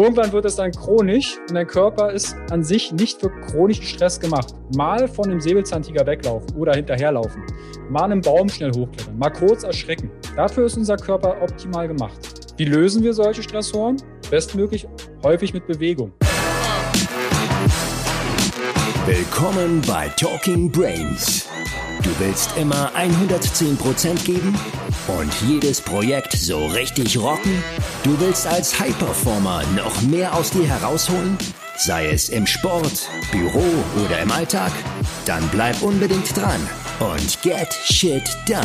Irgendwann wird es dann chronisch und dein Körper ist an sich nicht für chronischen Stress gemacht. Mal von einem Säbelzahntiger weglaufen oder hinterherlaufen. Mal einen Baum schnell hochklettern. Mal kurz erschrecken. Dafür ist unser Körper optimal gemacht. Wie lösen wir solche Stressoren? Bestmöglich häufig mit Bewegung. Willkommen bei Talking Brains. Du willst immer 110% geben und jedes Projekt so richtig rocken? Du willst als High-Performer noch mehr aus dir herausholen? Sei es im Sport, Büro oder im Alltag? Dann bleib unbedingt dran und get shit done.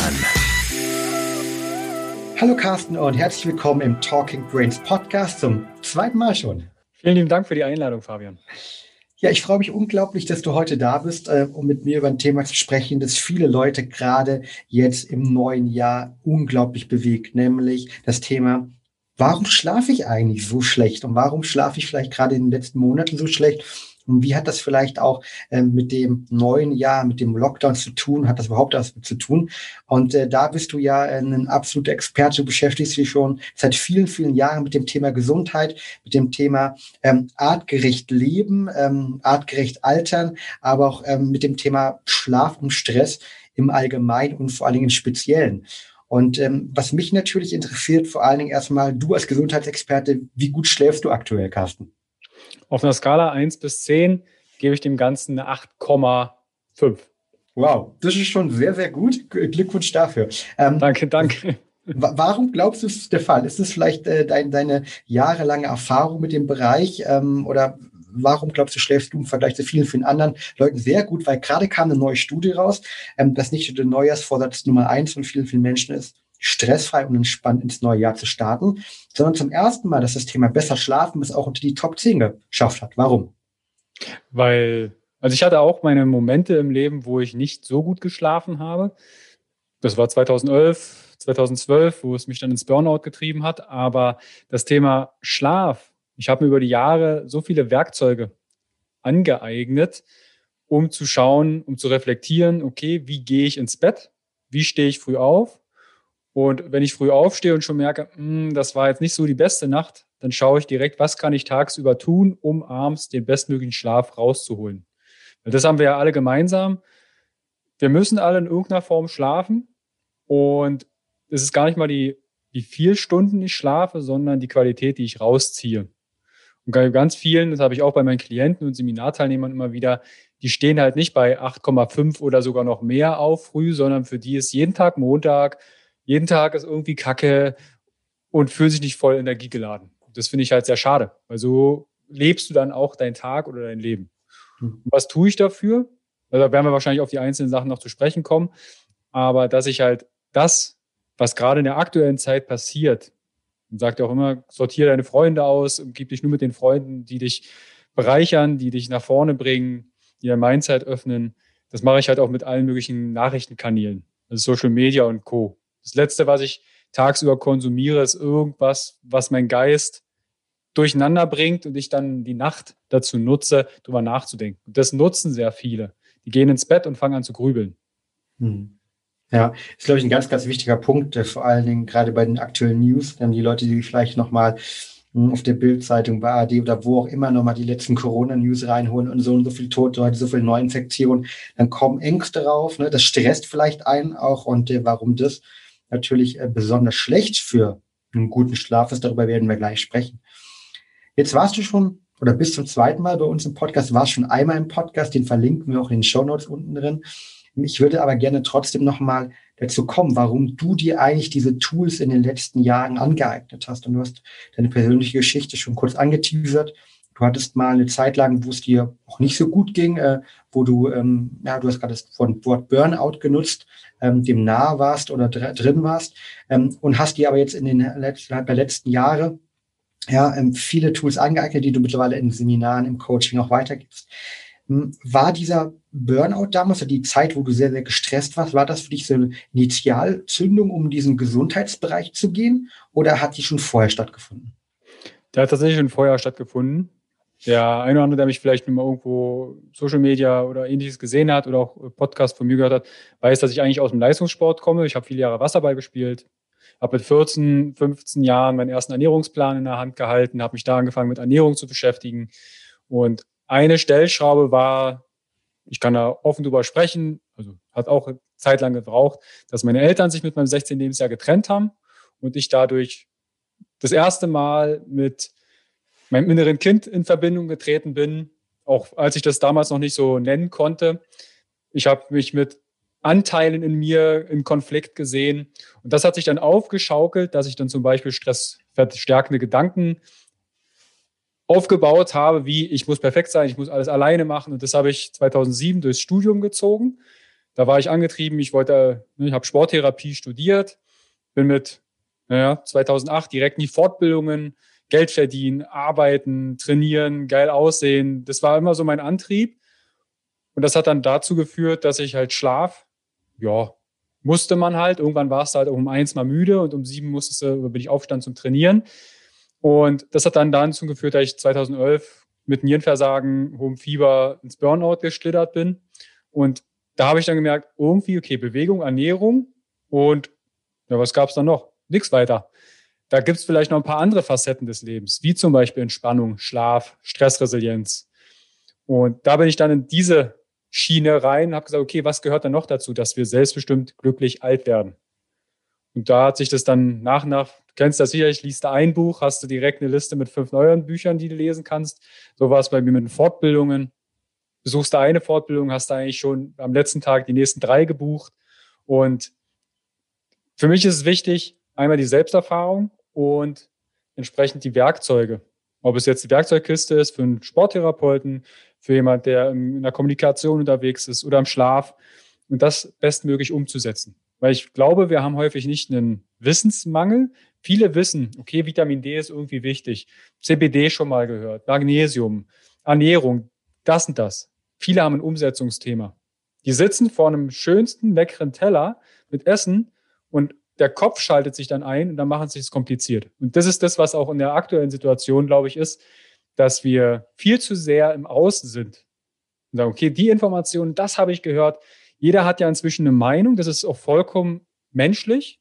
Hallo Carsten und herzlich willkommen im Talking Brains Podcast zum zweiten Mal schon. Vielen lieben Dank für die Einladung, Fabian. Ja, ich freue mich unglaublich, dass du heute da bist, äh, um mit mir über ein Thema zu sprechen, das viele Leute gerade jetzt im neuen Jahr unglaublich bewegt, nämlich das Thema, warum schlafe ich eigentlich so schlecht und warum schlafe ich vielleicht gerade in den letzten Monaten so schlecht und wie hat das vielleicht auch ähm, mit dem neuen Jahr, mit dem Lockdown zu tun? Hat das überhaupt was zu tun? Und äh, da bist du ja ein absoluter Experte. Du beschäftigst dich schon seit vielen, vielen Jahren mit dem Thema Gesundheit, mit dem Thema ähm, artgerecht leben, ähm, artgerecht altern, aber auch ähm, mit dem Thema Schlaf und Stress im Allgemeinen und vor allen Dingen im Speziellen. Und ähm, was mich natürlich interessiert, vor allen Dingen erstmal du als Gesundheitsexperte, wie gut schläfst du aktuell, Carsten? Auf einer Skala 1 bis 10 gebe ich dem Ganzen eine 8,5. Wow, das ist schon sehr, sehr gut. Glückwunsch dafür. Ähm, danke, danke. Warum glaubst du, ist der Fall? Ist es vielleicht äh, dein, deine jahrelange Erfahrung mit dem Bereich ähm, oder warum glaubst du, schläfst du im Vergleich zu vielen, vielen anderen Leuten sehr gut? Weil gerade kam eine neue Studie raus, ähm, dass nicht nur der Neujahrsvorsatz Nummer eins von vielen, vielen Menschen ist, stressfrei und entspannt ins neue Jahr zu starten, sondern zum ersten Mal, dass das Thema besser schlafen es auch unter die Top 10 geschafft hat. Warum? Weil, also ich hatte auch meine Momente im Leben, wo ich nicht so gut geschlafen habe. Das war 2011, 2012, wo es mich dann ins Burnout getrieben hat. Aber das Thema Schlaf, ich habe mir über die Jahre so viele Werkzeuge angeeignet, um zu schauen, um zu reflektieren, okay, wie gehe ich ins Bett? Wie stehe ich früh auf? Und wenn ich früh aufstehe und schon merke, hm, das war jetzt nicht so die beste Nacht, dann schaue ich direkt, was kann ich tagsüber tun, um abends den bestmöglichen Schlaf rauszuholen. Das haben wir ja alle gemeinsam. Wir müssen alle in irgendeiner Form schlafen. Und es ist gar nicht mal die, wie viel Stunden ich schlafe, sondern die Qualität, die ich rausziehe. Und bei ganz vielen, das habe ich auch bei meinen Klienten und Seminarteilnehmern immer wieder, die stehen halt nicht bei 8,5 oder sogar noch mehr auf früh, sondern für die ist jeden Tag Montag jeden Tag ist irgendwie Kacke und fühlt sich nicht voll energiegeladen. Das finde ich halt sehr schade, weil so lebst du dann auch deinen Tag oder dein Leben. Mhm. Was tue ich dafür? Also da werden wir wahrscheinlich auf die einzelnen Sachen noch zu sprechen kommen. Aber dass ich halt das, was gerade in der aktuellen Zeit passiert, und sagt ja auch immer, sortiere deine Freunde aus, umgib dich nur mit den Freunden, die dich bereichern, die dich nach vorne bringen, die dein Mindset öffnen. Das mache ich halt auch mit allen möglichen Nachrichtenkanälen, also Social Media und Co. Das Letzte, was ich tagsüber konsumiere, ist irgendwas, was mein Geist durcheinander bringt und ich dann die Nacht dazu nutze, darüber nachzudenken. Und das nutzen sehr viele. Die gehen ins Bett und fangen an zu grübeln. Hm. Ja, ist, glaube ich, ein ganz, ganz wichtiger Punkt, vor allen Dingen gerade bei den aktuellen News, dann die Leute, die vielleicht nochmal hm, auf der Bildzeitung, bei AD oder wo auch immer nochmal die letzten Corona-News reinholen und so und so viel Tote, so viel Neuinfektionen, dann kommen Ängste drauf, ne? das stresst vielleicht einen auch und äh, warum das? Natürlich äh, besonders schlecht für einen guten Schlaf ist. Darüber werden wir gleich sprechen. Jetzt warst du schon oder bis zum zweiten Mal bei uns im Podcast, warst schon einmal im Podcast, den verlinken wir auch in den Show Notes unten drin. Ich würde aber gerne trotzdem nochmal dazu kommen, warum du dir eigentlich diese Tools in den letzten Jahren angeeignet hast. Und du hast deine persönliche Geschichte schon kurz angeteasert. Du hattest mal eine Zeit lang, wo es dir auch nicht so gut ging, äh, wo du, ähm, ja, du hast gerade das Wort Burnout genutzt, ähm, dem nahe warst oder dr drin warst ähm, und hast dir aber jetzt in den letzten, der letzten Jahre ja, ähm, viele Tools angeeignet, die du mittlerweile in Seminaren, im Coaching auch weitergibst. Hm, war dieser Burnout damals, also die Zeit, wo du sehr, sehr gestresst warst, war das für dich so eine Initialzündung, um in diesen Gesundheitsbereich zu gehen oder hat die schon vorher stattgefunden? Der hat tatsächlich schon vorher stattgefunden der eine oder andere, der mich vielleicht mal irgendwo Social Media oder ähnliches gesehen hat oder auch Podcast von mir gehört hat, weiß, dass ich eigentlich aus dem Leistungssport komme. Ich habe viele Jahre Wasserball gespielt, Habe mit 14, 15 Jahren meinen ersten Ernährungsplan in der Hand gehalten, habe mich da angefangen mit Ernährung zu beschäftigen. Und eine Stellschraube war, ich kann da offen drüber sprechen, also hat auch Zeit lang gebraucht, dass meine Eltern sich mit meinem 16. Lebensjahr getrennt haben und ich dadurch das erste Mal mit meinem inneren Kind in Verbindung getreten bin, auch als ich das damals noch nicht so nennen konnte. Ich habe mich mit Anteilen in mir in Konflikt gesehen. Und das hat sich dann aufgeschaukelt, dass ich dann zum Beispiel stressverstärkende Gedanken aufgebaut habe, wie ich muss perfekt sein, ich muss alles alleine machen. Und das habe ich 2007 durchs Studium gezogen. Da war ich angetrieben, ich wollte, ich habe Sporttherapie studiert, bin mit naja, 2008 direkt in die Fortbildungen, Geld verdienen, arbeiten, trainieren, geil aussehen. Das war immer so mein Antrieb. Und das hat dann dazu geführt, dass ich halt Schlaf ja, musste man halt. Irgendwann war es halt um eins mal müde und um sieben musstest du, bin ich aufstand zum Trainieren. Und das hat dann dazu geführt, dass ich 2011 mit Nierenversagen, hohem Fieber ins Burnout geschlittert bin. Und da habe ich dann gemerkt, irgendwie, okay, Bewegung, Ernährung und ja, was gab es dann noch? Nichts weiter. Da gibt es vielleicht noch ein paar andere Facetten des Lebens, wie zum Beispiel Entspannung, Schlaf, Stressresilienz. Und da bin ich dann in diese Schiene rein und habe gesagt, okay, was gehört dann noch dazu, dass wir selbstbestimmt glücklich alt werden? Und da hat sich das dann nach und nach, du kennst das sicherlich, liest du ein Buch, hast du direkt eine Liste mit fünf neuen Büchern, die du lesen kannst. So war es bei mir mit den Fortbildungen. Besuchst du eine Fortbildung, hast du eigentlich schon am letzten Tag die nächsten drei gebucht. Und für mich ist es wichtig, einmal die Selbsterfahrung und entsprechend die Werkzeuge. Ob es jetzt die Werkzeugkiste ist für einen Sporttherapeuten, für jemand, der in der Kommunikation unterwegs ist oder im Schlaf und das bestmöglich umzusetzen. Weil ich glaube, wir haben häufig nicht einen Wissensmangel. Viele wissen, okay, Vitamin D ist irgendwie wichtig. CBD schon mal gehört, Magnesium, Ernährung, das und das. Viele haben ein Umsetzungsthema. Die sitzen vor einem schönsten, leckeren Teller mit Essen und der Kopf schaltet sich dann ein und dann machen sie es kompliziert. Und das ist das, was auch in der aktuellen Situation, glaube ich, ist, dass wir viel zu sehr im Außen sind. Und sagen, okay, die Information, das habe ich gehört. Jeder hat ja inzwischen eine Meinung, das ist auch vollkommen menschlich.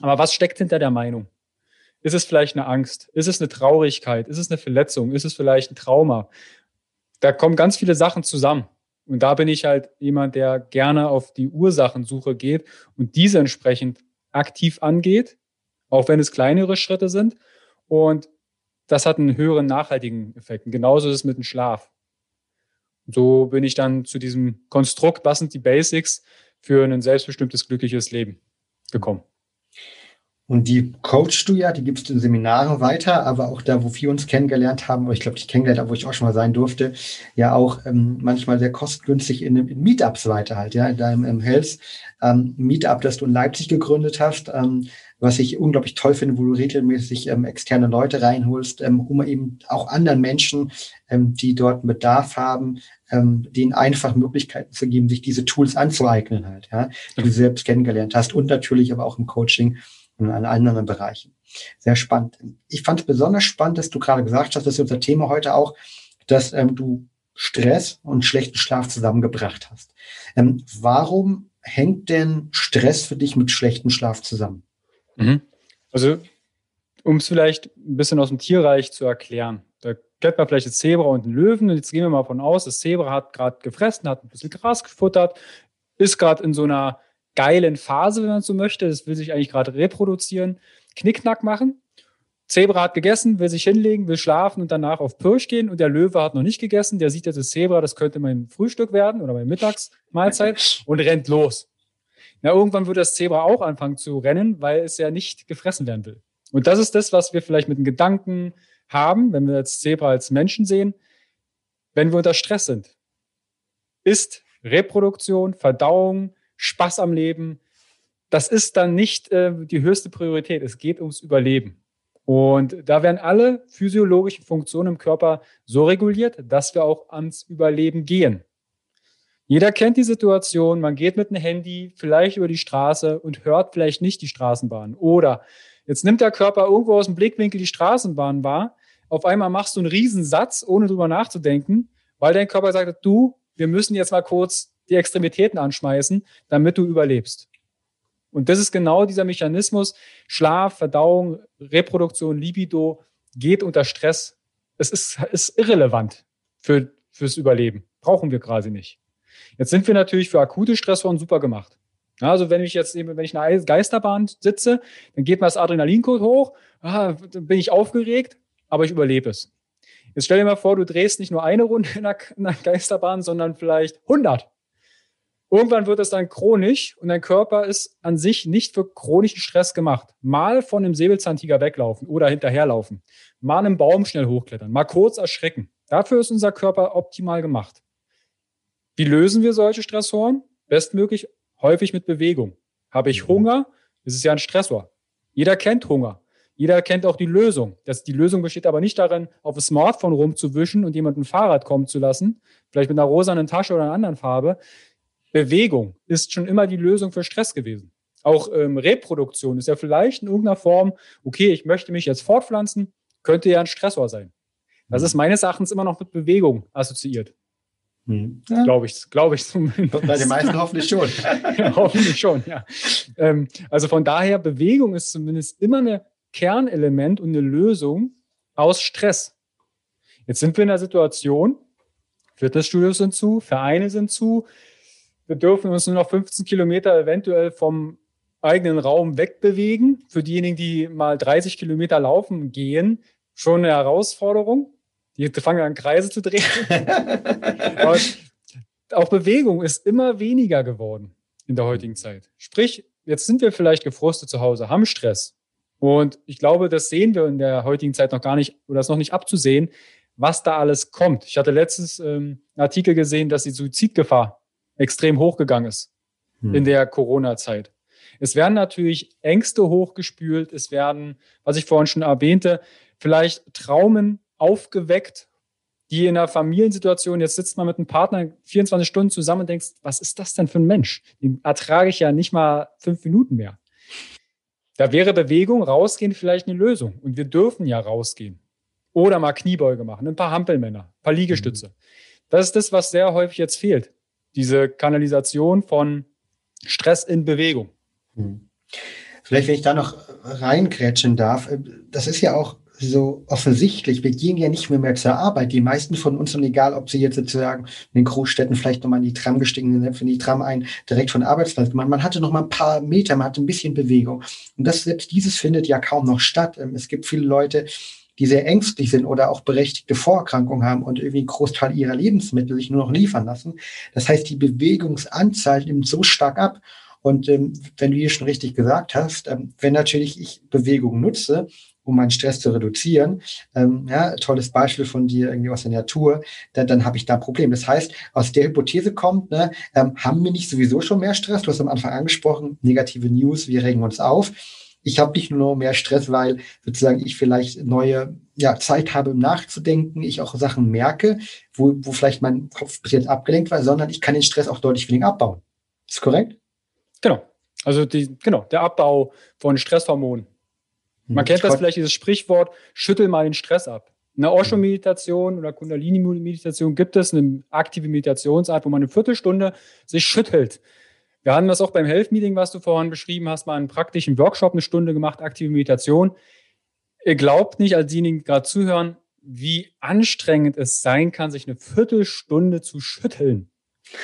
Aber was steckt hinter der Meinung? Ist es vielleicht eine Angst? Ist es eine Traurigkeit? Ist es eine Verletzung? Ist es vielleicht ein Trauma? Da kommen ganz viele Sachen zusammen. Und da bin ich halt jemand, der gerne auf die Ursachensuche geht und diese entsprechend aktiv angeht, auch wenn es kleinere Schritte sind. Und das hat einen höheren nachhaltigen Effekt. Und genauso ist es mit dem Schlaf. So bin ich dann zu diesem Konstrukt, was sind die Basics für ein selbstbestimmtes, glückliches Leben gekommen. Und die coachst du ja, die gibst du in Seminaren weiter, aber auch da, wo wir uns kennengelernt haben, ich glaube, ich kennengelernt habe, wo ich auch schon mal sein durfte, ja auch ähm, manchmal sehr kostengünstig in, in Meetups weiter halt, ja, in deinem im Health ähm, Meetup, das du in Leipzig gegründet hast, ähm, was ich unglaublich toll finde, wo du regelmäßig ähm, externe Leute reinholst, ähm, um eben auch anderen Menschen, ähm, die dort einen Bedarf haben, ähm, denen einfach Möglichkeiten zu geben, sich diese Tools anzueignen halt, ja, die du selbst kennengelernt hast und natürlich aber auch im Coaching und in anderen Bereichen. Sehr spannend. Ich fand es besonders spannend, dass du gerade gesagt hast, das ist unser Thema heute auch, dass ähm, du Stress und schlechten Schlaf zusammengebracht hast. Ähm, warum hängt denn Stress für dich mit schlechtem Schlaf zusammen? Mhm. Also, um es vielleicht ein bisschen aus dem Tierreich zu erklären. Da kennt man vielleicht das Zebra und den Löwen. Und jetzt gehen wir mal von aus, das Zebra hat gerade gefressen, hat ein bisschen Gras gefuttert, ist gerade in so einer geilen Phase, wenn man so möchte. Das will sich eigentlich gerade reproduzieren, Knickknack machen. Zebra hat gegessen, will sich hinlegen, will schlafen und danach auf Pirsch gehen. Und der Löwe hat noch nicht gegessen. Der sieht jetzt das Zebra, das könnte mein Frühstück werden oder meine Mittagsmahlzeit und rennt los. Ja, irgendwann wird das Zebra auch anfangen zu rennen, weil es ja nicht gefressen werden will. Und das ist das, was wir vielleicht mit den Gedanken haben, wenn wir das Zebra als Menschen sehen, wenn wir unter Stress sind. Ist Reproduktion, Verdauung, Spaß am Leben, das ist dann nicht äh, die höchste Priorität. Es geht ums Überleben. Und da werden alle physiologischen Funktionen im Körper so reguliert, dass wir auch ans Überleben gehen. Jeder kennt die Situation, man geht mit einem Handy vielleicht über die Straße und hört vielleicht nicht die Straßenbahn. Oder jetzt nimmt der Körper irgendwo aus dem Blickwinkel die Straßenbahn wahr. Auf einmal machst du einen Riesensatz, ohne drüber nachzudenken, weil dein Körper sagt, du, wir müssen jetzt mal kurz die Extremitäten anschmeißen, damit du überlebst. Und das ist genau dieser Mechanismus. Schlaf, Verdauung, Reproduktion, Libido geht unter Stress. Es ist, ist irrelevant für, fürs Überleben. Brauchen wir quasi nicht. Jetzt sind wir natürlich für akute Stressoren super gemacht. Also wenn ich jetzt eben, wenn ich in einer Geisterbahn sitze, dann geht mal das Adrenalincode hoch, ah, dann bin ich aufgeregt, aber ich überlebe es. Jetzt stell dir mal vor, du drehst nicht nur eine Runde in einer Geisterbahn, sondern vielleicht 100. Irgendwann wird es dann chronisch und dein Körper ist an sich nicht für chronischen Stress gemacht. Mal von einem Säbelzahntiger weglaufen oder hinterherlaufen. Mal einen Baum schnell hochklettern. Mal kurz erschrecken. Dafür ist unser Körper optimal gemacht. Wie lösen wir solche Stressoren? Bestmöglich häufig mit Bewegung. Habe ich Hunger? Das ist ja ein Stressor. Jeder kennt Hunger. Jeder kennt auch die Lösung. Das, die Lösung besteht aber nicht darin, auf das Smartphone rumzuwischen und jemanden ein Fahrrad kommen zu lassen, vielleicht mit einer rosanen Tasche oder einer anderen Farbe. Bewegung ist schon immer die Lösung für Stress gewesen. Auch ähm, Reproduktion ist ja vielleicht in irgendeiner Form, okay, ich möchte mich jetzt fortpflanzen, könnte ja ein Stressor sein. Das mhm. ist meines Erachtens immer noch mit Bewegung assoziiert. Hm. Ja. Glaube ich, glaube ich zumindest. Bei den meisten hoffentlich schon. ja, hoffentlich schon, ja. Ähm, also von daher, Bewegung ist zumindest immer ein Kernelement und eine Lösung aus Stress. Jetzt sind wir in der Situation, Fitnessstudios sind zu, Vereine sind zu. Wir dürfen uns nur noch 15 Kilometer eventuell vom eigenen Raum wegbewegen. Für diejenigen, die mal 30 Kilometer laufen gehen, schon eine Herausforderung. Die fangen an, Kreise zu drehen. auch Bewegung ist immer weniger geworden in der heutigen Zeit. Sprich, jetzt sind wir vielleicht gefrustet zu Hause, haben Stress. Und ich glaube, das sehen wir in der heutigen Zeit noch gar nicht oder ist noch nicht abzusehen, was da alles kommt. Ich hatte letztens ähm, einen Artikel gesehen, dass die Suizidgefahr extrem hochgegangen ist hm. in der Corona-Zeit. Es werden natürlich Ängste hochgespült, es werden, was ich vorhin schon erwähnte, vielleicht Traumen aufgeweckt, die in einer Familiensituation, jetzt sitzt man mit einem Partner 24 Stunden zusammen und denkst, was ist das denn für ein Mensch? Den ertrage ich ja nicht mal fünf Minuten mehr. Da wäre Bewegung, rausgehen vielleicht eine Lösung. Und wir dürfen ja rausgehen. Oder mal Kniebeuge machen, ein paar Hampelmänner, ein paar Liegestütze. Mhm. Das ist das, was sehr häufig jetzt fehlt. Diese Kanalisation von Stress in Bewegung. Mhm. Vielleicht, wenn ich da noch reinkrätschen darf, äh, das ist ja auch so offensichtlich, wir gehen ja nicht mehr, mehr zur Arbeit. Die meisten von uns, und egal, ob sie jetzt sozusagen in den Großstädten vielleicht nochmal in die Tram gestiegen sind, in die Tram ein, direkt von Arbeitsplatz gemacht. Man hatte noch mal ein paar Meter, man hatte ein bisschen Bewegung. Und das, selbst dieses findet ja kaum noch statt. Ähm, es gibt viele Leute, die sehr ängstlich sind oder auch berechtigte Vorerkrankungen haben und irgendwie einen Großteil ihrer Lebensmittel sich nur noch liefern lassen. Das heißt, die Bewegungsanzahl nimmt so stark ab. Und ähm, wenn du hier schon richtig gesagt hast, ähm, wenn natürlich ich Bewegung nutze, um meinen Stress zu reduzieren, ähm, ja, tolles Beispiel von dir irgendwie aus der Natur, dann, dann habe ich da ein Problem. Das heißt, aus der Hypothese kommt, ne, ähm, haben wir nicht sowieso schon mehr Stress? Du hast am Anfang angesprochen, negative News, wir regen uns auf. Ich habe nicht nur mehr Stress, weil sozusagen ich vielleicht neue ja, Zeit habe, um nachzudenken, ich auch Sachen merke, wo, wo vielleicht mein Kopf bis jetzt abgelenkt war, sondern ich kann den Stress auch deutlich weniger abbauen. Ist korrekt? Genau. Also die, genau, der Abbau von Stresshormonen man kennt das vielleicht, dieses Sprichwort, schüttel mal den Stress ab. Eine Osho-Meditation oder Kundalini-Meditation gibt es, eine aktive Meditationsart, wo man eine Viertelstunde sich schüttelt. Wir hatten das auch beim Health-Meeting, was du vorhin beschrieben hast, mal einen praktischen Workshop, eine Stunde gemacht, aktive Meditation. Ihr glaubt nicht, als diejenigen, die gerade zuhören, wie anstrengend es sein kann, sich eine Viertelstunde zu schütteln.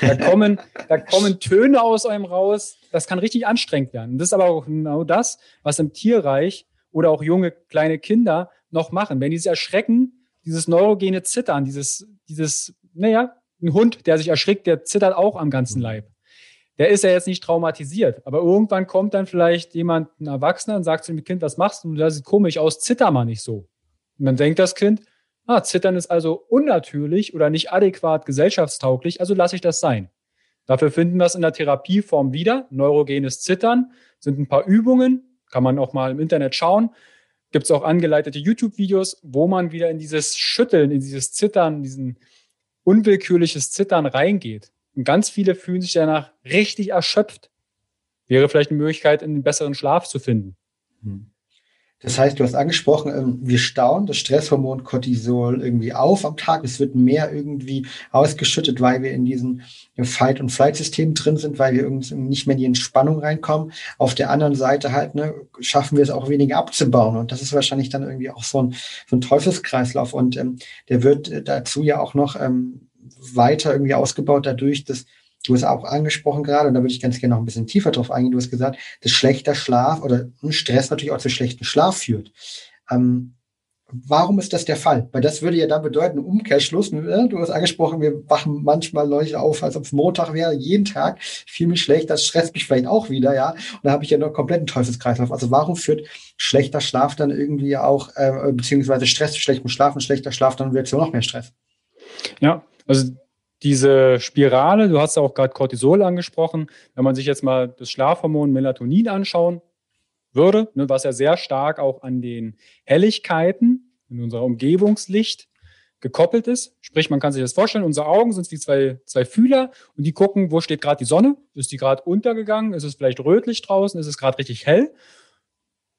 Da kommen, da kommen Töne aus eurem raus. Das kann richtig anstrengend werden. das ist aber auch genau das, was im Tierreich oder auch junge kleine Kinder noch machen. Wenn die sich erschrecken, dieses neurogene Zittern, dieses, dieses, naja, ein Hund, der sich erschrickt, der zittert auch am ganzen. Leib. Der ist ja jetzt nicht traumatisiert, aber irgendwann kommt dann vielleicht jemand, ein Erwachsener, und sagt zu dem Kind, was machst du? Das sieht komisch aus, zitter mal nicht so. Und dann denkt das Kind, ah, Zittern ist also unnatürlich oder nicht adäquat gesellschaftstauglich, also lasse ich das sein. Dafür finden wir es in der Therapieform wieder. Neurogenes Zittern sind ein paar Übungen, kann man auch mal im Internet schauen. Gibt es auch angeleitete YouTube-Videos, wo man wieder in dieses Schütteln, in dieses Zittern, diesen unwillkürliches Zittern reingeht. Und ganz viele fühlen sich danach richtig erschöpft. Wäre vielleicht eine Möglichkeit, einen besseren Schlaf zu finden. Hm. Das heißt, du hast angesprochen, ähm, wir stauen das Stresshormon Cortisol irgendwie auf am Tag. Es wird mehr irgendwie ausgeschüttet, weil wir in diesem Fight- und Flight-System drin sind, weil wir irgendwie nicht mehr in die Entspannung reinkommen. Auf der anderen Seite halt, ne, schaffen wir es auch weniger abzubauen. Und das ist wahrscheinlich dann irgendwie auch so ein, so ein Teufelskreislauf. Und ähm, der wird äh, dazu ja auch noch ähm, weiter irgendwie ausgebaut dadurch, dass Du hast auch angesprochen gerade, und da würde ich ganz gerne noch ein bisschen tiefer drauf eingehen. Du hast gesagt, dass schlechter Schlaf oder Stress natürlich auch zu schlechten Schlaf führt. Ähm, warum ist das der Fall? Weil das würde ja dann bedeuten, Umkehrschluss, ne? du hast angesprochen, wir wachen manchmal Leute auf, als ob es Montag wäre, jeden Tag, viel mich schlecht, das stresst mich vielleicht auch wieder, ja. Und da habe ich ja noch kompletten Teufelskreislauf. Also warum führt schlechter Schlaf dann irgendwie auch, äh, beziehungsweise Stress zu schlechtem Schlaf und schlechter Schlaf dann wieder zu noch mehr Stress? Ja, also diese Spirale, du hast auch gerade Cortisol angesprochen, wenn man sich jetzt mal das Schlafhormon Melatonin anschauen würde, ne, was ja sehr stark auch an den Helligkeiten in unserer Umgebungslicht gekoppelt ist. Sprich, man kann sich das vorstellen, unsere Augen sind wie zwei, zwei Fühler und die gucken, wo steht gerade die Sonne? Ist die gerade untergegangen? Ist es vielleicht rötlich draußen? Ist es gerade richtig hell?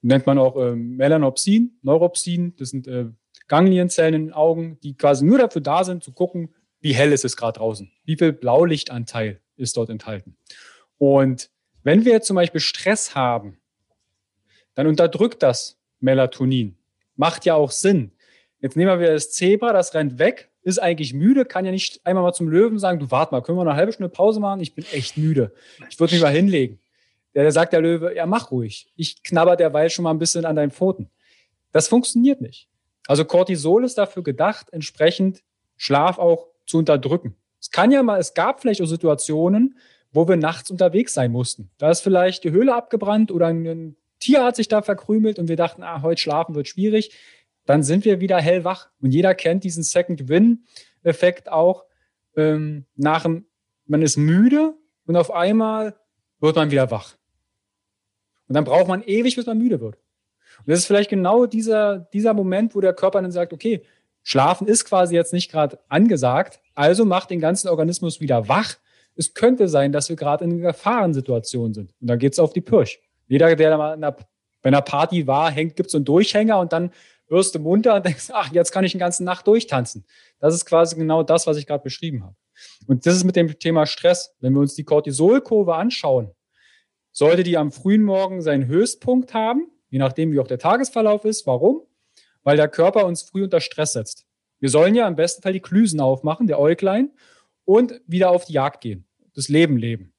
Nennt man auch äh, Melanopsin, Neuropsin. Das sind äh, Ganglienzellen in den Augen, die quasi nur dafür da sind, zu gucken, wie hell ist es gerade draußen? Wie viel Blaulichtanteil ist dort enthalten? Und wenn wir zum Beispiel Stress haben, dann unterdrückt das Melatonin. Macht ja auch Sinn. Jetzt nehmen wir das Zebra, das rennt weg, ist eigentlich müde, kann ja nicht einmal mal zum Löwen sagen, du warte mal, können wir eine halbe Stunde Pause machen? Ich bin echt müde. Ich würde mich mal hinlegen. Der, der sagt der Löwe, ja, mach ruhig. Ich knabber derweil schon mal ein bisschen an deinen Pfoten. Das funktioniert nicht. Also Cortisol ist dafür gedacht, entsprechend Schlaf auch zu unterdrücken. Es kann ja mal, es gab vielleicht auch Situationen, wo wir nachts unterwegs sein mussten. Da ist vielleicht die Höhle abgebrannt oder ein Tier hat sich da verkrümelt und wir dachten, ah, heute schlafen wird schwierig. Dann sind wir wieder hellwach. Und jeder kennt diesen Second-Win-Effekt auch. Ähm, nach dem, man ist müde und auf einmal wird man wieder wach. Und dann braucht man ewig, bis man müde wird. Und das ist vielleicht genau dieser, dieser Moment, wo der Körper dann sagt, okay, Schlafen ist quasi jetzt nicht gerade angesagt, also macht den ganzen Organismus wieder wach. Es könnte sein, dass wir gerade in einer Gefahrensituation sind. Und dann geht es auf die Pirsch. Jeder, der mal einer, bei einer Party war, hängt, gibt so einen Durchhänger und dann wirst du munter und denkst, ach, jetzt kann ich den ganzen Nacht durchtanzen. Das ist quasi genau das, was ich gerade beschrieben habe. Und das ist mit dem Thema Stress. Wenn wir uns die Cortisolkurve anschauen, sollte die am frühen Morgen seinen Höchstpunkt haben, je nachdem, wie auch der Tagesverlauf ist. Warum? Weil der Körper uns früh unter Stress setzt. Wir sollen ja im besten Fall die Klüsen aufmachen, der Äuglein, und wieder auf die Jagd gehen, das Leben leben.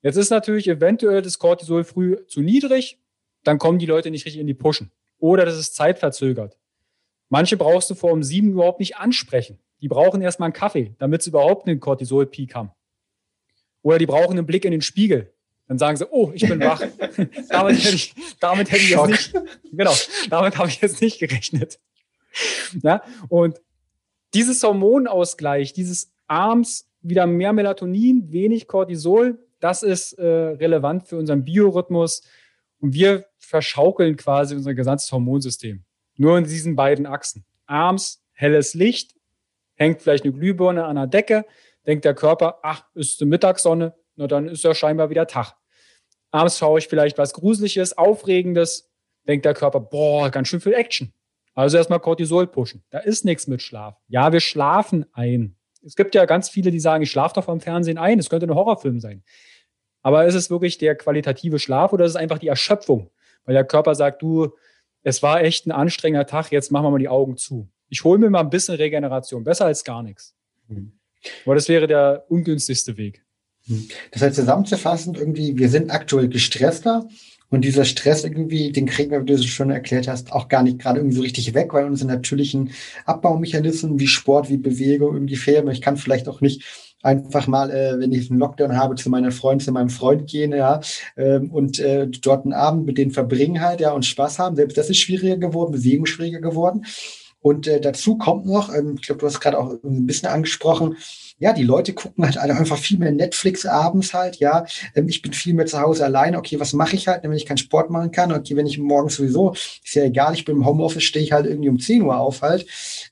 Jetzt ist natürlich eventuell das Cortisol früh zu niedrig, dann kommen die Leute nicht richtig in die Pushen. Oder das ist zeitverzögert. Manche brauchst du vor um sieben überhaupt nicht ansprechen. Die brauchen erstmal einen Kaffee, damit sie überhaupt einen Cortisol-Peak haben. Oder die brauchen einen Blick in den Spiegel, dann sagen sie, oh, ich bin wach. damit hätte ich, damit hätte ich jetzt nicht, genau, damit habe ich jetzt nicht gerechnet. Ja, und dieses Hormonausgleich, dieses abends wieder mehr Melatonin, wenig Cortisol, das ist äh, relevant für unseren Biorhythmus. Und wir verschaukeln quasi unser gesamtes Hormonsystem. Nur in diesen beiden Achsen. Abends helles Licht, hängt vielleicht eine Glühbirne an der Decke, denkt der Körper, ach, ist die Mittagssonne, na dann ist ja scheinbar wieder Tag. Abends schaue ich vielleicht was Gruseliges, Aufregendes, denkt der Körper, boah, ganz schön viel Action. Also erstmal Cortisol pushen. Da ist nichts mit Schlaf. Ja, wir schlafen ein. Es gibt ja ganz viele, die sagen, ich schlafe doch vom Fernsehen ein. Es könnte ein Horrorfilm sein. Aber ist es wirklich der qualitative Schlaf oder ist es einfach die Erschöpfung? Weil der Körper sagt, du, es war echt ein anstrengender Tag, jetzt machen wir mal die Augen zu. Ich hole mir mal ein bisschen Regeneration. Besser als gar nichts. Mhm. Aber das wäre der ungünstigste Weg. Das heißt, zusammenzufassend, irgendwie, wir sind aktuell gestresster und dieser Stress irgendwie, den kriegen wir, wie du es schon erklärt hast, auch gar nicht gerade irgendwie so richtig weg, weil unsere natürlichen Abbaumechanismen wie Sport, wie Bewegung irgendwie fehlen. Ich kann vielleicht auch nicht einfach mal, äh, wenn ich einen Lockdown habe, zu meiner Freundin, zu meinem Freund gehen, ja, äh, und äh, dort einen Abend mit denen verbringen halt, ja, und Spaß haben. Selbst das ist schwieriger geworden, Bewegung schwieriger geworden. Und äh, dazu kommt noch, ähm, ich glaube, du hast gerade auch ein bisschen angesprochen, ja, die Leute gucken halt einfach viel mehr Netflix abends halt, ja. Ähm, ich bin viel mehr zu Hause alleine. Okay, was mache ich halt, wenn ich keinen Sport machen kann? Okay, wenn ich morgens sowieso, ist ja egal, ich bin im Homeoffice, stehe ich halt irgendwie um 10 Uhr auf halt.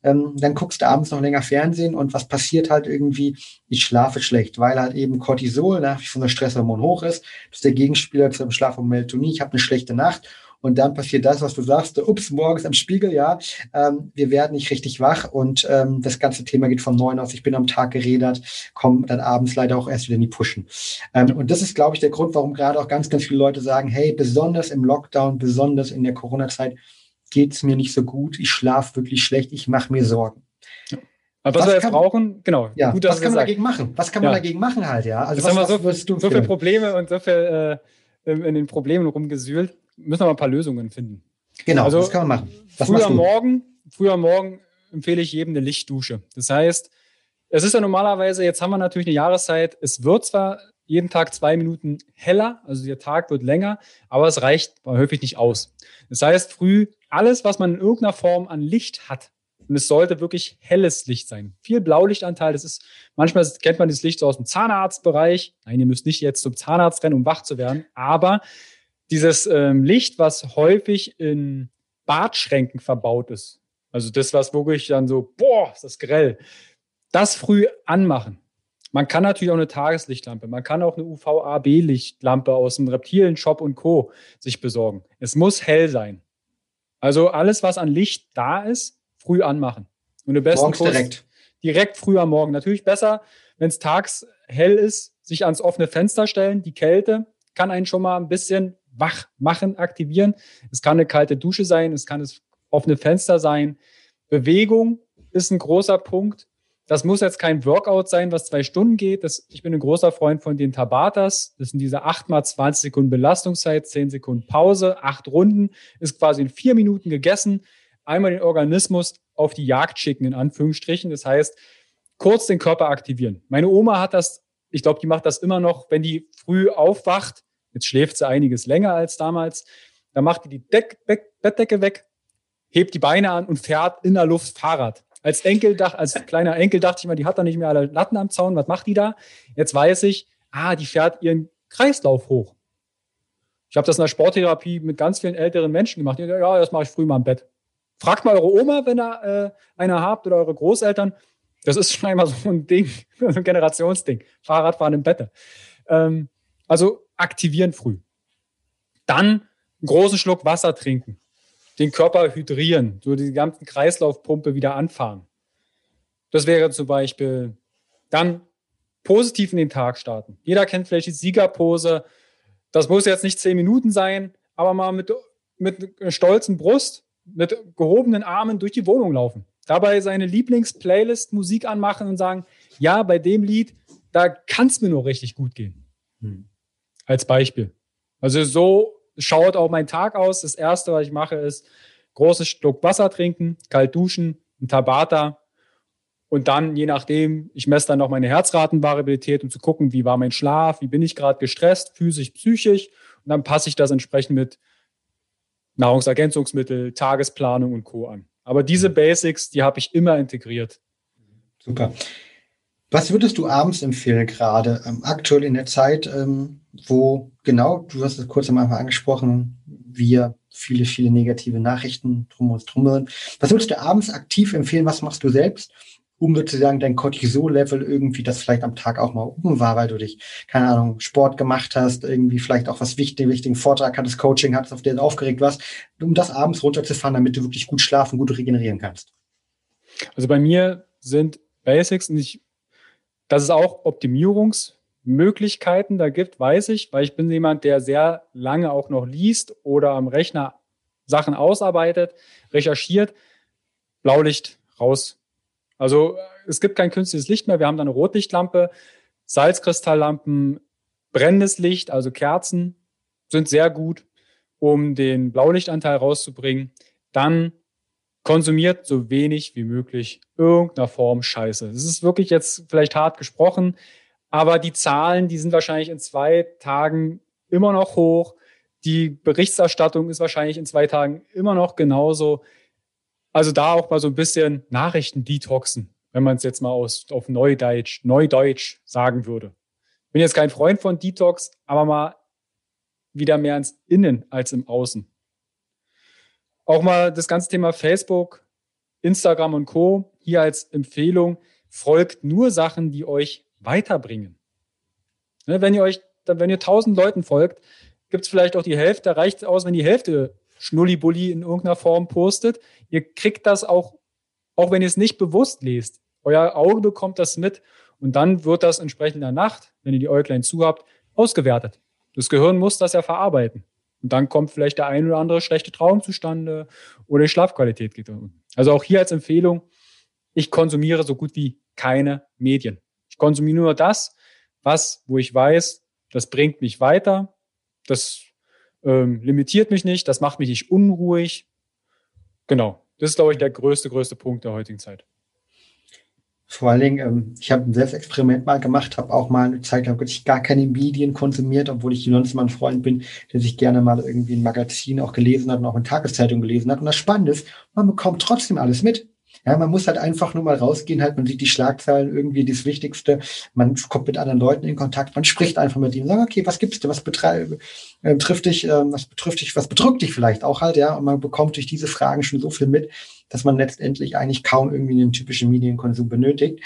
Ähm, dann guckst du abends noch länger Fernsehen und was passiert halt irgendwie? Ich schlafe schlecht, weil halt eben Cortisol nach wie vor der Stresshormon hoch ist. Das ist der Gegenspieler zum Schlaf und Melatonin. Ich habe eine schlechte Nacht Und dann passiert das, was du sagst, ups, morgens am Spiegel, ja, ähm, wir werden nicht richtig wach und ähm, das ganze Thema geht vom Neuen aus. Ich bin am Tag geredet, komme dann abends leider auch erst wieder in die Pushen. Ähm, und das ist, glaube ich, der Grund, warum gerade auch ganz, ganz viele Leute sagen, hey, besonders im Lockdown, besonders in der Corona-Zeit geht es mir nicht so gut, ich schlafe wirklich schlecht, ich mache mir Sorgen. Aber was, was wir jetzt kann, brauchen, genau. Ja, gut, was kann man dagegen machen? Was kann man ja. dagegen machen halt, ja? Also jetzt was, haben wir so, so viele Probleme und so viel äh, in den Problemen rumgesühlt. Müssen wir mal ein paar Lösungen finden. Genau, also, das kann man machen. Was früher Morgen, früher Morgen empfehle ich jedem eine Lichtdusche. Das heißt, es ist ja normalerweise, jetzt haben wir natürlich eine Jahreszeit, es wird zwar jeden Tag zwei Minuten heller, also der Tag wird länger, aber es reicht häufig nicht aus. Das heißt, früh alles, was man in irgendeiner Form an Licht hat, und es sollte wirklich helles Licht sein. Viel Blaulichtanteil. Das ist, manchmal kennt man das Licht so aus dem Zahnarztbereich. Nein, ihr müsst nicht jetzt zum Zahnarzt rennen, um wach zu werden. Aber dieses ähm, Licht, was häufig in Badschränken verbaut ist, also das, was wirklich dann so, boah, ist das grell, das früh anmachen. Man kann natürlich auch eine Tageslichtlampe, man kann auch eine UVA-B-Lichtlampe aus dem Reptilien-Shop und Co. sich besorgen. Es muss hell sein. Also alles, was an Licht da ist, früh anmachen. Und im besten Morgens direkt. Direkt früh am Morgen. Natürlich besser, wenn es tags hell ist, sich ans offene Fenster stellen. Die Kälte kann einen schon mal ein bisschen wach machen, aktivieren. Es kann eine kalte Dusche sein, es kann das offene Fenster sein. Bewegung ist ein großer Punkt. Das muss jetzt kein Workout sein, was zwei Stunden geht. Das, ich bin ein großer Freund von den Tabatas. Das sind diese 8 mal 20 Sekunden Belastungszeit, 10 Sekunden Pause, acht Runden, ist quasi in vier Minuten gegessen einmal den Organismus auf die Jagd schicken, in Anführungsstrichen. Das heißt, kurz den Körper aktivieren. Meine Oma hat das, ich glaube, die macht das immer noch, wenn die früh aufwacht. Jetzt schläft sie einiges länger als damals. Da macht die die Deck, Bettdecke weg, hebt die Beine an und fährt in der Luft Fahrrad. Als Enkel, als kleiner Enkel dachte ich mal, die hat da nicht mehr alle Latten am Zaun. Was macht die da? Jetzt weiß ich, ah, die fährt ihren Kreislauf hoch. Ich habe das in der Sporttherapie mit ganz vielen älteren Menschen gemacht. Ja, das mache ich früh mal im Bett. Fragt mal eure Oma, wenn ihr äh, eine habt oder eure Großeltern. Das ist schon einmal so ein Ding, so ein Generationsding. Fahrradfahren im Bett. Ähm, also aktivieren früh. Dann einen großen Schluck Wasser trinken. Den Körper hydrieren, so die ganzen Kreislaufpumpe wieder anfahren. Das wäre zum Beispiel dann positiv in den Tag starten. Jeder kennt vielleicht die Siegerpose. Das muss jetzt nicht zehn Minuten sein, aber mal mit, mit stolzen Brust mit gehobenen Armen durch die Wohnung laufen. Dabei seine Lieblingsplaylist Musik anmachen und sagen, ja, bei dem Lied, da kann es mir nur richtig gut gehen. Hm. Als Beispiel. Also so schaut auch mein Tag aus. Das erste, was ich mache, ist großes Stück Wasser trinken, kalt duschen, ein Tabata und dann, je nachdem, ich messe dann noch meine Herzratenvariabilität, um zu gucken, wie war mein Schlaf, wie bin ich gerade gestresst, physisch, psychisch. Und dann passe ich das entsprechend mit Nahrungsergänzungsmittel, Tagesplanung und Co. an. Aber diese. Basics, die habe ich immer integriert. Super. Was würdest du abends empfehlen, gerade ähm, aktuell in der Zeit, ähm, wo genau, du hast es kurz Anfang angesprochen, wir viele, viele negative Nachrichten drum und drum. Was würdest du abends aktiv empfehlen? Was machst du selbst? um sozusagen dein Cortisol-Level irgendwie, das vielleicht am Tag auch mal oben war, weil du dich, keine Ahnung, Sport gemacht hast, irgendwie vielleicht auch was wichtigen, wichtigen Vortrag hattest, Coaching hattest, auf den du aufgeregt warst, um das abends runterzufahren, damit du wirklich gut schlafen, gut regenerieren kannst? Also bei mir sind Basics und ich, dass es auch Optimierungsmöglichkeiten da gibt, weiß ich, weil ich bin jemand, der sehr lange auch noch liest oder am Rechner Sachen ausarbeitet, recherchiert, Blaulicht raus also es gibt kein künstliches Licht mehr. Wir haben da eine Rotlichtlampe, Salzkristalllampen, brennendes Licht, also Kerzen sind sehr gut, um den Blaulichtanteil rauszubringen. Dann konsumiert so wenig wie möglich irgendeiner Form Scheiße. Das ist wirklich jetzt vielleicht hart gesprochen, aber die Zahlen, die sind wahrscheinlich in zwei Tagen immer noch hoch. Die Berichterstattung ist wahrscheinlich in zwei Tagen immer noch genauso. Also da auch mal so ein bisschen Nachrichten detoxen, wenn man es jetzt mal aus, auf Neudeutsch, Neudeutsch sagen würde. Bin jetzt kein Freund von Detox, aber mal wieder mehr ins Innen als im Außen. Auch mal das ganze Thema Facebook, Instagram und Co. hier als Empfehlung. Folgt nur Sachen, die euch weiterbringen. Ne, wenn ihr euch, wenn ihr tausend Leuten folgt, gibt es vielleicht auch die Hälfte, reicht aus, wenn die Hälfte Schnullibulli in irgendeiner Form postet. Ihr kriegt das auch, auch wenn ihr es nicht bewusst lest. Euer Auge bekommt das mit und dann wird das entsprechend in der Nacht, wenn ihr die Äuglein zu habt, ausgewertet. Das Gehirn muss das ja verarbeiten. Und dann kommt vielleicht der ein oder andere schlechte Traum zustande oder die Schlafqualität geht unten. Also auch hier als Empfehlung, ich konsumiere so gut wie keine Medien. Ich konsumiere nur das, was, wo ich weiß, das bringt mich weiter, das ähm, limitiert mich nicht, das macht mich nicht unruhig. Genau. Das ist, glaube ich, der größte, größte Punkt der heutigen Zeit. Vor allen Dingen, ähm, ich habe ein Selbstexperiment mal gemacht, habe auch mal eine Zeit lang wirklich gar keine Medien konsumiert, obwohl ich sonst mal ein Freund bin, der sich gerne mal irgendwie ein Magazin auch gelesen hat und auch eine Tageszeitung gelesen hat. Und das Spannende ist, man bekommt trotzdem alles mit. Ja, man muss halt einfach nur mal rausgehen, halt, man sieht die Schlagzeilen irgendwie das Wichtigste, man kommt mit anderen Leuten in Kontakt, man spricht einfach mit ihnen, sagt, okay, was gibt's denn, was betreibe, äh, betrifft dich, äh, was betrifft dich, was bedrückt dich vielleicht auch halt, ja, und man bekommt durch diese Fragen schon so viel mit, dass man letztendlich eigentlich kaum irgendwie einen typischen Medienkonsum benötigt.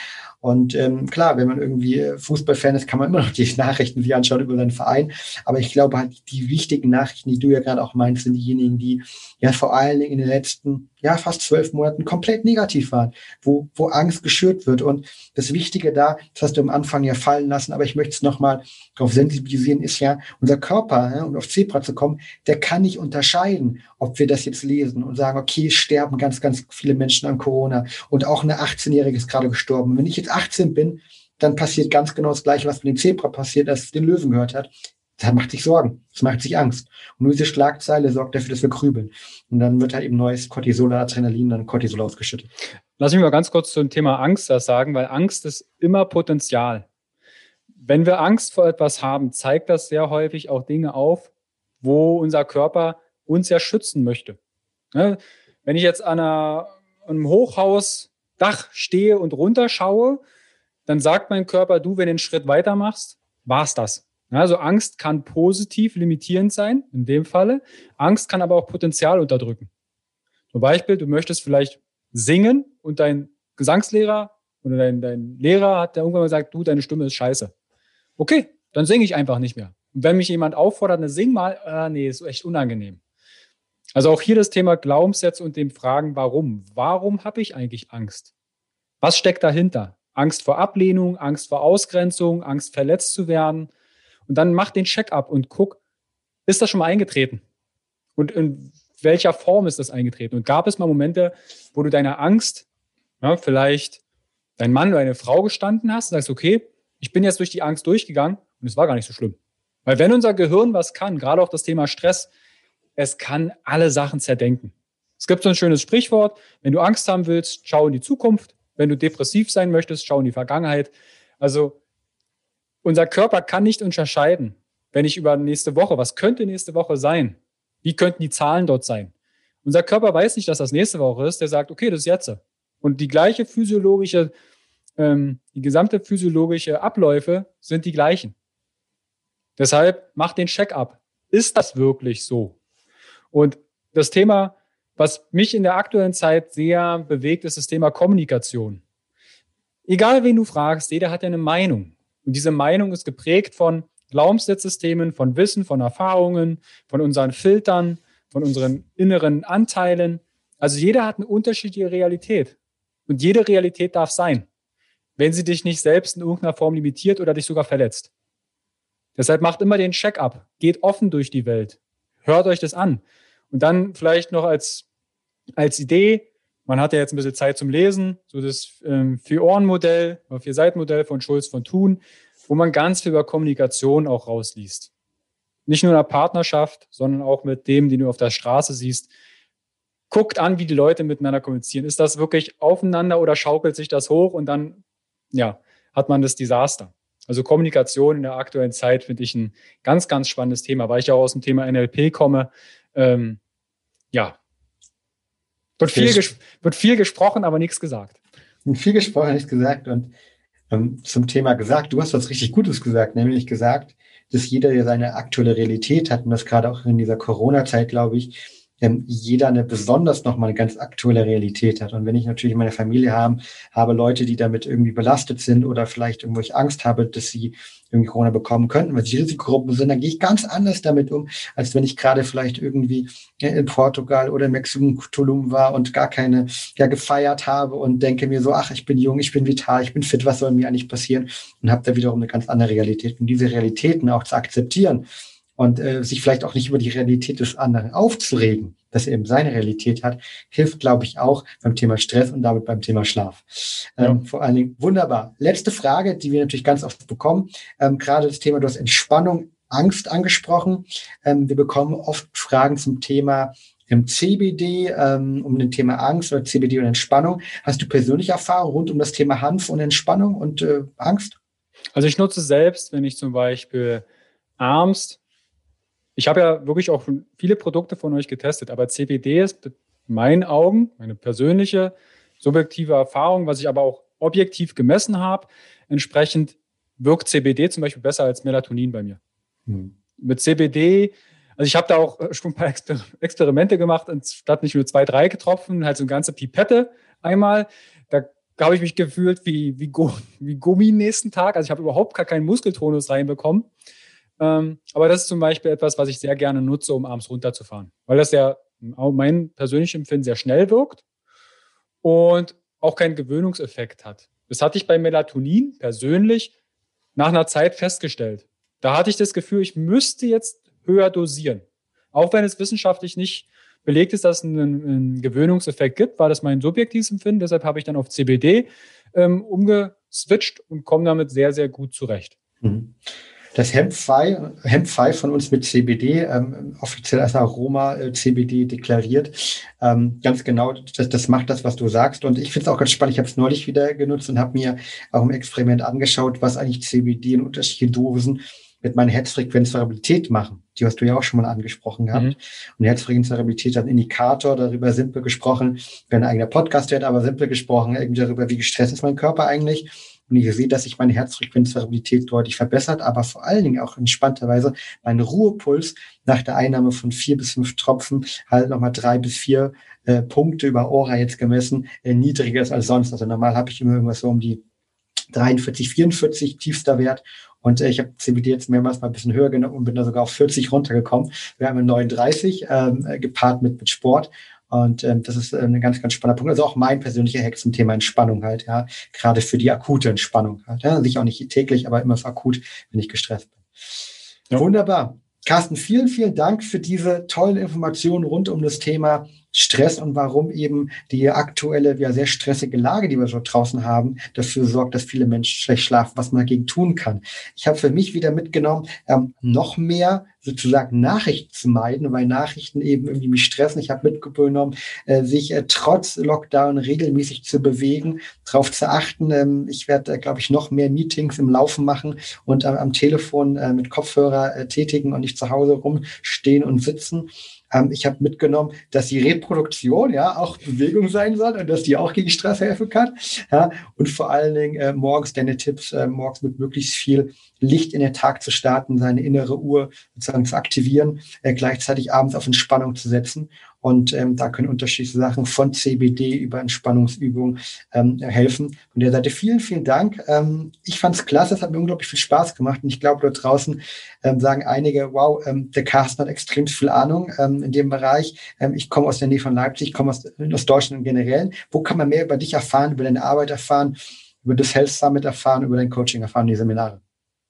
Und ähm, klar, wenn man irgendwie Fußballfan ist, kann man immer noch die Nachrichten sich anschauen über seinen Verein. Aber ich glaube halt, die wichtigen Nachrichten, die du ja gerade auch meinst, sind diejenigen, die ja vor allen Dingen in den letzten, ja, fast zwölf Monaten komplett negativ waren, wo, wo Angst geschürt wird. Und das Wichtige da, das hast du am Anfang ja fallen lassen, aber ich möchte es nochmal darauf sensibilisieren, ist ja, unser Körper, ja, und auf Zebra zu kommen, der kann nicht unterscheiden, ob wir das jetzt lesen und sagen, okay, sterben ganz, ganz viele Menschen an Corona und auch eine 18-Jährige ist gerade gestorben. Wenn ich jetzt 18 bin, dann passiert ganz genau das Gleiche, was mit dem Zebra passiert, als es den Löwen gehört hat. Das macht sich Sorgen, das macht sich Angst. Und nur diese Schlagzeile sorgt dafür, dass wir grübeln. Und dann wird halt eben neues Cortisol Adrenalin, dann Cortisol ausgeschüttet. Lass mich mal ganz kurz zum Thema Angst das sagen, weil Angst ist immer Potenzial. Wenn wir Angst vor etwas haben, zeigt das sehr häufig auch Dinge auf, wo unser Körper uns ja schützen möchte. Ne? Wenn ich jetzt an, einer, einem Hochhausdach stehe und runterschaue, dann sagt mein Körper, du, wenn du einen Schritt weiter machst, war's das. Also Angst kann positiv limitierend sein, in dem Falle. Angst kann aber auch Potenzial unterdrücken. Zum Beispiel, du möchtest vielleicht singen und dein Gesangslehrer oder dein, dein Lehrer hat irgendwann mal gesagt, du, deine Stimme ist scheiße. Okay, dann singe ich einfach nicht mehr. Und wenn mich jemand auffordert, eine sing mal, äh, nee, ist echt unangenehm. Also auch hier das Thema Glaubenssätze und dem Fragen, warum? Warum habe ich eigentlich Angst? Was steckt dahinter? Angst vor Ablehnung, Angst vor Ausgrenzung, Angst verletzt zu werden. Und dann mach den Check-up und guck, ist das schon mal eingetreten? Und in welcher Form ist das eingetreten? Und gab es mal Momente, wo du deine Angst, ja, vielleicht dein Mann oder eine Frau gestanden hast und sagst, okay, ich bin jetzt durch die Angst durchgegangen und es war gar nicht so schlimm. Weil wenn unser Gehirn was kann, gerade auch das Thema Stress, es kann alle Sachen zerdenken. Es gibt so ein schönes Sprichwort, wenn du Angst haben willst, schau in die Zukunft. Wenn du depressiv sein möchtest, schau in die Vergangenheit. Also unser Körper kann nicht unterscheiden, wenn ich über nächste Woche, was könnte nächste Woche sein? Wie könnten die Zahlen dort sein? Unser Körper weiß nicht, dass das nächste Woche ist. Der sagt, okay, das ist jetzt. Und die gleiche physiologische, ähm, die gesamte physiologische Abläufe sind die gleichen. Deshalb mach den Check-up. Ist das wirklich so? Und das Thema, was mich in der aktuellen Zeit sehr bewegt, ist das Thema Kommunikation. Egal wen du fragst, jeder hat ja eine Meinung. Und diese Meinung ist geprägt von Glaubenssatzsystemen, von Wissen, von Erfahrungen, von unseren Filtern, von unseren inneren Anteilen. Also jeder hat eine unterschiedliche Realität. Und jede Realität darf sein, wenn sie dich nicht selbst in irgendeiner Form limitiert oder dich sogar verletzt. Deshalb macht immer den Check-up. Geht offen durch die Welt. Hört euch das an. Und dann vielleicht noch als, als Idee, man hat ja jetzt ein bisschen Zeit zum Lesen, so das ähm, Vier-Ohren-Modell, Vier-Seiten-Modell von Schulz von Thun, wo man ganz viel über Kommunikation auch rausliest. Nicht nur in der Partnerschaft, sondern auch mit dem, den du auf der Straße siehst. Guckt an, wie die Leute miteinander kommunizieren. Ist das wirklich aufeinander oder schaukelt sich das hoch und dann, ja, hat man das Desaster? Also Kommunikation in der aktuellen Zeit finde ich ein ganz, ganz spannendes Thema, weil ich auch aus dem Thema NLP komme. Ähm, ja, wird viel, wird viel gesprochen, aber nichts gesagt. Viel gesprochen, nichts gesagt. Und ähm, zum Thema gesagt, du hast was richtig Gutes gesagt, nämlich gesagt, dass jeder ja seine aktuelle Realität hat und das gerade auch in dieser Corona-Zeit, glaube ich, ähm, jeder eine besonders nochmal eine ganz aktuelle Realität hat. Und wenn ich natürlich in meiner Familie habe, habe Leute, die damit irgendwie belastet sind oder vielleicht irgendwo ich Angst habe, dass sie irgendwie Corona bekommen könnten, weil sie Risikogruppen sind, dann gehe ich ganz anders damit um, als wenn ich gerade vielleicht irgendwie in Portugal oder in Mexiko, Tulum war und gar keine, ja, gefeiert habe und denke mir so, ach, ich bin jung, ich bin vital, ich bin fit, was soll mir eigentlich passieren? Und habe da wiederum eine ganz andere Realität. Und diese Realitäten auch zu akzeptieren, und äh, sich vielleicht auch nicht über die Realität des anderen aufzuregen, dass er eben seine Realität hat, hilft, glaube ich, auch beim Thema Stress und damit beim Thema Schlaf. Ähm, ja. Vor allen Dingen wunderbar. Letzte Frage, die wir natürlich ganz oft bekommen, ähm, gerade das Thema, du hast Entspannung, Angst angesprochen. Ähm, wir bekommen oft Fragen zum Thema im CBD, ähm, um den Thema Angst oder CBD und Entspannung. Hast du persönliche Erfahrung rund um das Thema Hanf und Entspannung und äh, Angst? Also ich nutze selbst, wenn ich zum Beispiel abends ich habe ja wirklich auch viele Produkte von euch getestet, aber CBD ist in meinen Augen, meine persönliche, subjektive Erfahrung, was ich aber auch objektiv gemessen habe, entsprechend wirkt CBD zum Beispiel besser als Melatonin bei mir. Hm. Mit CBD, also ich habe da auch schon ein paar Exper Experimente gemacht, statt nicht nur zwei, drei getroffen, halt so eine ganze Pipette einmal. Da habe ich mich gefühlt wie, wie, wie Gummi nächsten Tag. Also ich habe überhaupt gar keinen Muskeltonus reinbekommen. Ähm, aber das ist zum Beispiel etwas, was ich sehr gerne nutze, um abends runterzufahren, weil das ja mein persönliches Empfinden sehr schnell wirkt und auch keinen Gewöhnungseffekt hat. Das hatte ich bei Melatonin persönlich nach einer Zeit festgestellt. Da hatte ich das Gefühl, ich müsste jetzt höher dosieren. Auch wenn es wissenschaftlich nicht belegt ist, dass es einen, einen Gewöhnungseffekt gibt, war das mein subjektives Empfinden. Deshalb habe ich dann auf CBD ähm, umgeswitcht und komme damit sehr, sehr gut zurecht. Mhm das Hemp 5 von uns mit CBD, ähm, offiziell als Aroma äh, CBD deklariert. Ähm, ganz genau, das, das macht das, was du sagst. Und ich finde es auch ganz spannend. Ich habe es neulich wieder genutzt und habe mir auch im Experiment angeschaut, was eigentlich CBD in unterschiedlichen Dosen mit meiner Herzfrequenzvariabilität machen. Die hast du ja auch schon mal angesprochen gehabt. Mhm. Und Herzfrequenzvariabilität ist ein Indikator, darüber simpel gesprochen, wenn ein eigener Podcast wird, aber simpel gesprochen, irgendwie darüber, wie gestresst ist mein Körper eigentlich und ich sehe, dass sich meine Herzfrequenzvariabilität deutlich verbessert, aber vor allen Dingen auch entspannterweise mein Ruhepuls nach der Einnahme von vier bis fünf Tropfen halt nochmal drei bis vier äh, Punkte über Ora jetzt gemessen äh, niedriger ist als sonst. Also normal habe ich immer irgendwas so um die 43, 44 tiefster Wert. Und äh, ich habe CBD jetzt mehrmals mal ein bisschen höher genommen und bin da sogar auf 40 runtergekommen. Wir haben 39 ähm, gepaart mit, mit Sport. Und ähm, das ist äh, ein ganz, ganz spannender Punkt. Also auch mein persönlicher Hack zum Thema Entspannung halt, ja. Gerade für die akute Entspannung halt. Ja. Sich auch nicht täglich, aber immer für akut, wenn ich gestresst bin. Ja. Wunderbar. Carsten, vielen, vielen Dank für diese tollen Informationen rund um das Thema Stress und warum eben die aktuelle, ja sehr stressige Lage, die wir so draußen haben, dafür sorgt, dass viele Menschen schlecht schlafen, was man dagegen tun kann. Ich habe für mich wieder mitgenommen, ähm, noch mehr sozusagen Nachrichten zu meiden, weil Nachrichten eben irgendwie mich stressen. Ich habe mitgenommen, äh, sich äh, trotz Lockdown regelmäßig zu bewegen, darauf zu achten. Ähm, ich werde, äh, glaube ich, noch mehr Meetings im Laufen machen und äh, am Telefon äh, mit Kopfhörer äh, tätigen und nicht zu Hause rumstehen und sitzen. Ähm, ich habe mitgenommen, dass die Reproduktion ja auch Bewegung sein soll und dass die auch gegen Stress helfen kann. Ja, und vor allen Dingen äh, morgens deine Tipps, äh, morgens mit möglichst viel Licht in den Tag zu starten, seine innere Uhr sozusagen zu aktivieren, äh, gleichzeitig abends auf Entspannung zu setzen und ähm, da können unterschiedliche Sachen von CBD über Entspannungsübungen ähm, helfen. Von der Seite vielen, vielen Dank. Ähm, ich fand es klasse, es hat mir unglaublich viel Spaß gemacht. Und ich glaube, dort draußen ähm, sagen einige, wow, ähm, der Carsten hat extrem viel Ahnung ähm, in dem Bereich. Ähm, ich komme aus der Nähe von Leipzig, komme aus, aus Deutschland im Generellen. Wo kann man mehr über dich erfahren, über deine Arbeit erfahren, über das Health Summit erfahren, über dein Coaching erfahren, die Seminare?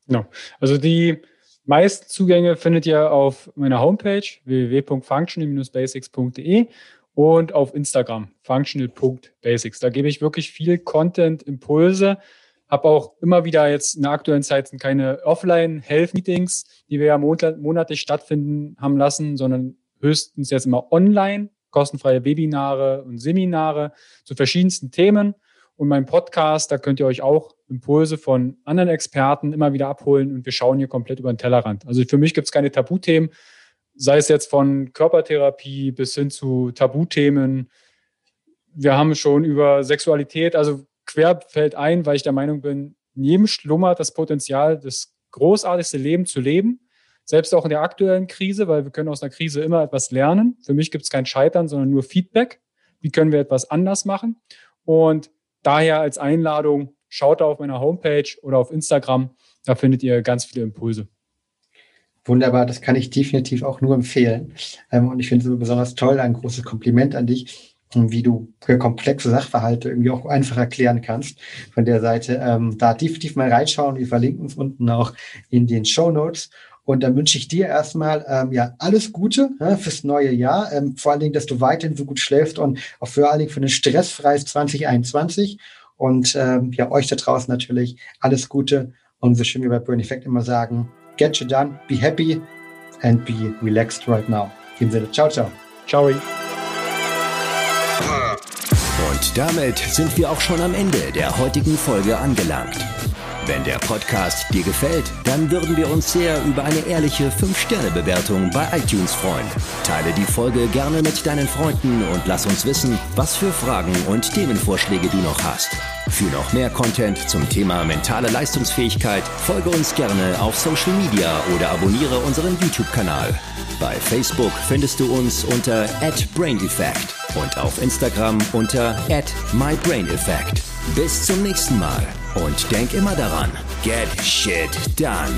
Genau. Also die meisten Zugänge findet ihr auf meiner Homepage www.functional-basics.de und auf Instagram functional.basics. Da gebe ich wirklich viel Content, Impulse. Habe auch immer wieder jetzt in der aktuellen Zeit keine Offline-Health-Meetings, die wir ja monatlich stattfinden haben lassen, sondern höchstens jetzt immer online, kostenfreie Webinare und Seminare zu verschiedensten Themen. Und mein Podcast, da könnt ihr euch auch Impulse von anderen Experten immer wieder abholen und wir schauen hier komplett über den Tellerrand. Also für mich gibt es keine Tabuthemen, sei es jetzt von Körpertherapie bis hin zu Tabuthemen. Wir haben schon über Sexualität, also quer fällt ein, weil ich der Meinung bin, in jedem schlummert das Potenzial, das großartigste Leben zu leben. selbst auch in der aktuellen Krise, weil wir können aus einer Krise immer etwas lernen. Für mich gibt es kein Scheitern, sondern nur Feedback. Wie können wir etwas anders machen? Und daher als Einladung, schaut auf meiner Homepage oder auf Instagram, da findet ihr ganz viele Impulse. Wunderbar, das kann ich definitiv auch nur empfehlen. Ähm, und ich finde es besonders toll, ein großes Kompliment an dich, wie du komplexe Sachverhalte irgendwie auch einfach erklären kannst. Von der Seite ähm, da definitiv mal reinschauen. Wir verlinken es unten auch in den Show Notes. Und dann wünsche ich dir erstmal ähm, ja alles Gute ja, fürs neue Jahr. Ähm, vor allen Dingen, dass du weiterhin so gut schläfst und auch vor allen Dingen für ein stressfreies 2021. Und ähm, ja, euch da draußen natürlich alles Gute. Und so schön wie bei Burn Effect immer sagen, get you done, be happy and be relaxed right now. In diesem Sinne, ciao, ciao. Ciao. Und damit sind wir auch schon am Ende der heutigen Folge angelangt. Wenn der Podcast dir gefällt, dann würden wir uns sehr über eine ehrliche 5-Sterne-Bewertung bei iTunes freuen. Teile die Folge gerne mit deinen Freunden und lass uns wissen, was für Fragen und Themenvorschläge du noch hast. Für noch mehr Content zum Thema mentale Leistungsfähigkeit folge uns gerne auf Social Media oder abonniere unseren YouTube-Kanal. Bei Facebook findest du uns unter @braindefect und auf Instagram unter @mybraineffect. Bis zum nächsten Mal und denk immer daran, get shit done.